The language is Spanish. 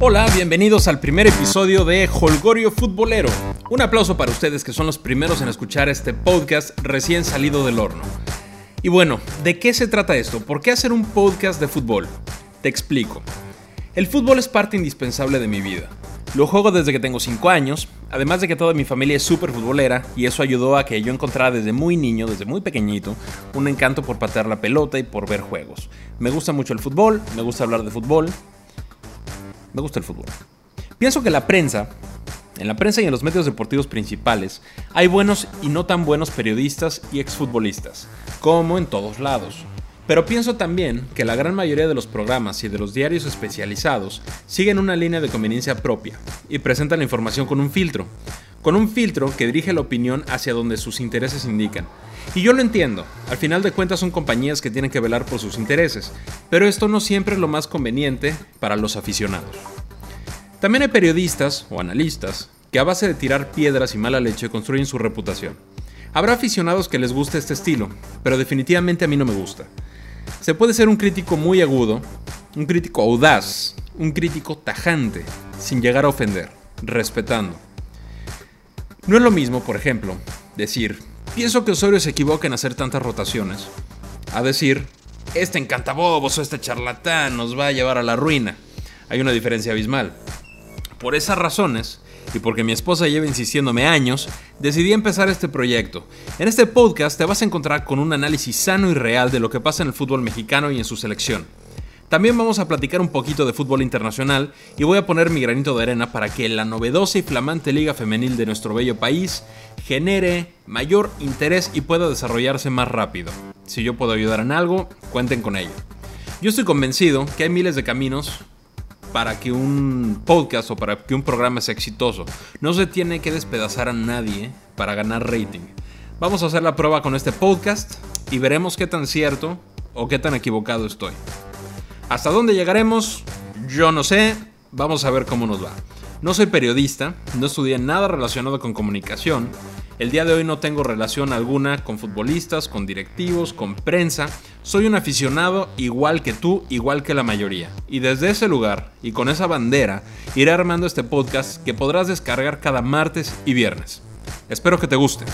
Hola, bienvenidos al primer episodio de Holgorio Futbolero. Un aplauso para ustedes que son los primeros en escuchar este podcast recién salido del horno. Y bueno, ¿de qué se trata esto? ¿Por qué hacer un podcast de fútbol? Te explico. El fútbol es parte indispensable de mi vida. Lo juego desde que tengo 5 años, además de que toda mi familia es súper futbolera y eso ayudó a que yo encontrara desde muy niño, desde muy pequeñito, un encanto por patear la pelota y por ver juegos. Me gusta mucho el fútbol, me gusta hablar de fútbol, me gusta el fútbol. Pienso que la prensa, en la prensa y en los medios deportivos principales, hay buenos y no tan buenos periodistas y exfutbolistas, como en todos lados. Pero pienso también que la gran mayoría de los programas y de los diarios especializados siguen una línea de conveniencia propia y presentan la información con un filtro, con un filtro que dirige la opinión hacia donde sus intereses indican. Y yo lo entiendo, al final de cuentas son compañías que tienen que velar por sus intereses, pero esto no siempre es lo más conveniente para los aficionados. También hay periodistas o analistas que a base de tirar piedras y mala leche construyen su reputación. Habrá aficionados que les guste este estilo, pero definitivamente a mí no me gusta. Se puede ser un crítico muy agudo, un crítico audaz, un crítico tajante, sin llegar a ofender, respetando. No es lo mismo, por ejemplo, decir, pienso que Osorio se equivoca en hacer tantas rotaciones, a decir, este encantabobos o este charlatán nos va a llevar a la ruina. Hay una diferencia abismal. Por esas razones, y porque mi esposa lleva insistiéndome años, decidí empezar este proyecto. En este podcast te vas a encontrar con un análisis sano y real de lo que pasa en el fútbol mexicano y en su selección. También vamos a platicar un poquito de fútbol internacional y voy a poner mi granito de arena para que la novedosa y flamante liga femenil de nuestro bello país genere mayor interés y pueda desarrollarse más rápido. Si yo puedo ayudar en algo, cuenten con ello. Yo estoy convencido que hay miles de caminos para que un podcast o para que un programa sea exitoso. No se tiene que despedazar a nadie para ganar rating. Vamos a hacer la prueba con este podcast y veremos qué tan cierto o qué tan equivocado estoy. ¿Hasta dónde llegaremos? Yo no sé. Vamos a ver cómo nos va. No soy periodista, no estudié nada relacionado con comunicación. El día de hoy no tengo relación alguna con futbolistas, con directivos, con prensa. Soy un aficionado igual que tú, igual que la mayoría. Y desde ese lugar y con esa bandera iré armando este podcast que podrás descargar cada martes y viernes. Espero que te guste.